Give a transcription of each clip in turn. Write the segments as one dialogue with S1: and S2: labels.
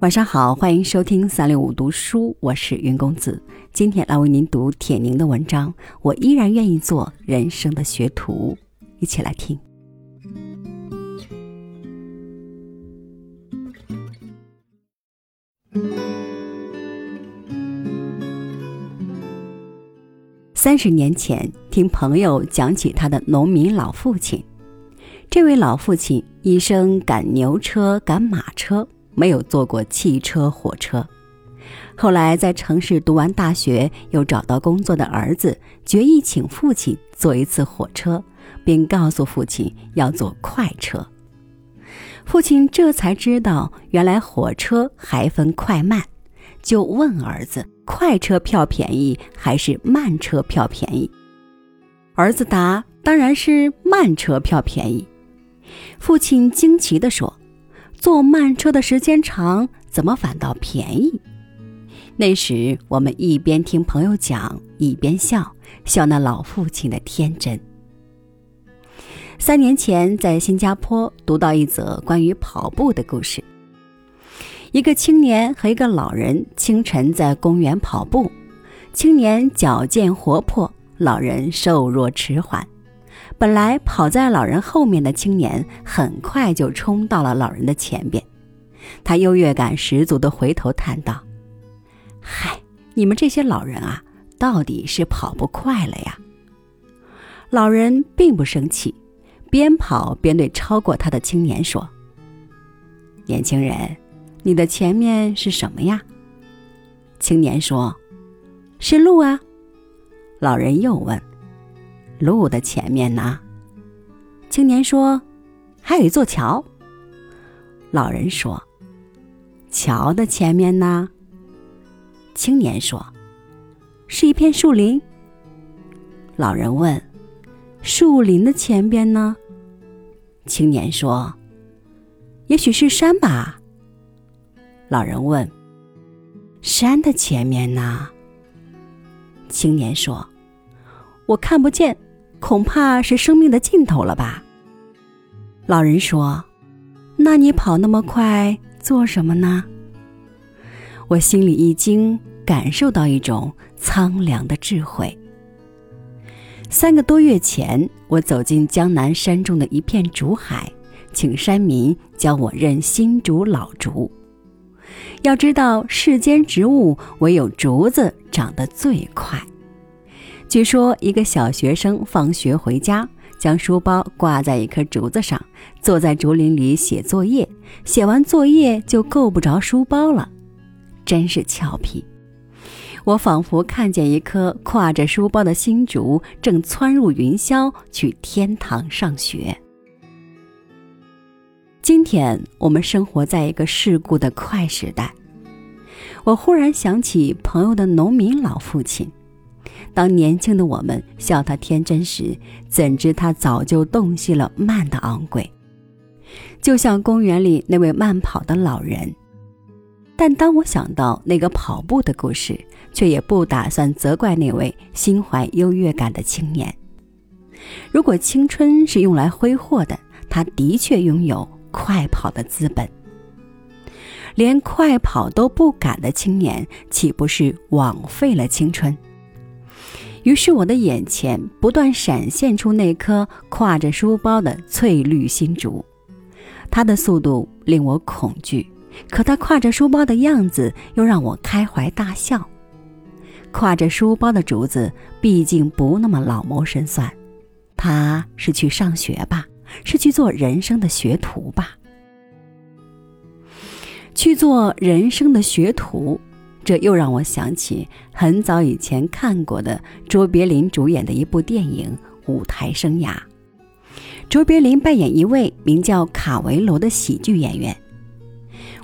S1: 晚上好，欢迎收听三六五读书，我是云公子。今天来为您读铁凝的文章，我依然愿意做人生的学徒，一起来听。三十年前，听朋友讲起他的农民老父亲。这位老父亲一生赶牛车、赶马车。没有坐过汽车、火车，后来在城市读完大学又找到工作的儿子，决意请父亲坐一次火车，并告诉父亲要坐快车。父亲这才知道，原来火车还分快慢，就问儿子：“快车票便宜还是慢车票便宜？”儿子答：“当然是慢车票便宜。”父亲惊奇地说。坐慢车的时间长，怎么反倒便宜？那时我们一边听朋友讲，一边笑笑那老父亲的天真。三年前在新加坡读到一则关于跑步的故事：一个青年和一个老人清晨在公园跑步，青年矫健活泼，老人瘦弱迟缓。本来跑在老人后面的青年，很快就冲到了老人的前边。他优越感十足地回头叹道：“嗨，你们这些老人啊，到底是跑不快了呀？”老人并不生气，边跑边对超过他的青年说：“年轻人，你的前面是什么呀？”青年说：“是路啊。”老人又问。路的前面呢？青年说：“还有一座桥。”老人说：“桥的前面呢？”青年说：“是一片树林。”老人问：“树林的前边呢？”青年说：“也许是山吧。”老人问：“山的前面呢？”青年说：“我看不见。”恐怕是生命的尽头了吧？老人说：“那你跑那么快做什么呢？”我心里一惊，感受到一种苍凉的智慧。三个多月前，我走进江南山中的一片竹海，请山民教我认新竹、老竹。要知道，世间植物唯有竹子长得最快。据说，一个小学生放学回家，将书包挂在一棵竹子上，坐在竹林里写作业。写完作业就够不着书包了，真是俏皮。我仿佛看见一棵挎着书包的新竹正窜入云霄，去天堂上学。今天我们生活在一个世故的快时代，我忽然想起朋友的农民老父亲。当年轻的我们笑他天真时，怎知他早就洞悉了慢的昂贵。就像公园里那位慢跑的老人，但当我想到那个跑步的故事，却也不打算责怪那位心怀优越感的青年。如果青春是用来挥霍的，他的确拥有快跑的资本。连快跑都不敢的青年，岂不是枉费了青春？于是我的眼前不断闪现出那颗挎着书包的翠绿新竹，它的速度令我恐惧，可它挎着书包的样子又让我开怀大笑。挎着书包的竹子毕竟不那么老谋深算，他是去上学吧，是去做人生的学徒吧，去做人生的学徒。这又让我想起很早以前看过的卓别林主演的一部电影《舞台生涯》。卓别林扮演一位名叫卡维罗的喜剧演员。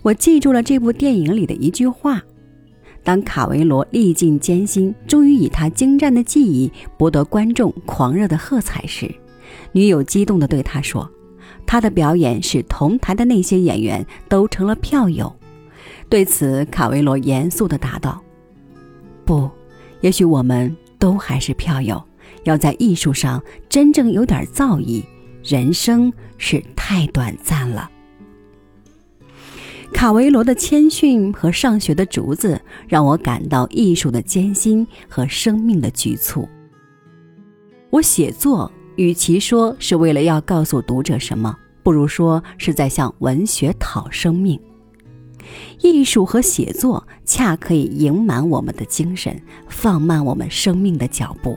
S1: 我记住了这部电影里的一句话：当卡维罗历尽艰辛，终于以他精湛的技艺博得观众狂热的喝彩时，女友激动地对他说：“他的表演使同台的那些演员都成了票友。”对此，卡维罗严肃地答道：“不，也许我们都还是票友。要在艺术上真正有点造诣，人生是太短暂了。卡维罗的谦逊和上学的竹子，让我感到艺术的艰辛和生命的局促。我写作，与其说是为了要告诉读者什么，不如说是在向文学讨生命。艺术和写作恰可以盈满我们的精神，放慢我们生命的脚步。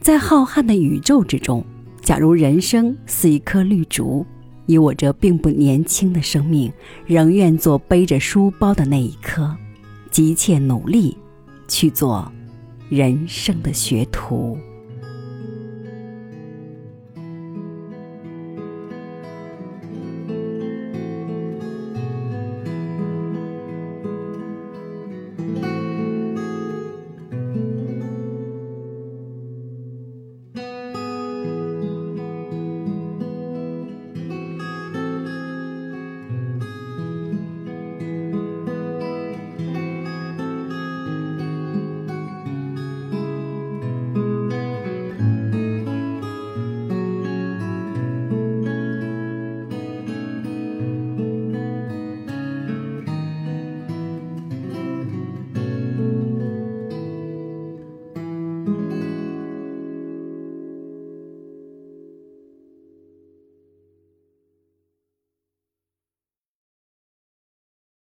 S1: 在浩瀚的宇宙之中，假如人生似一颗绿竹。以我这并不年轻的生命，仍愿做背着书包的那一颗，急切努力，去做人生的学徒。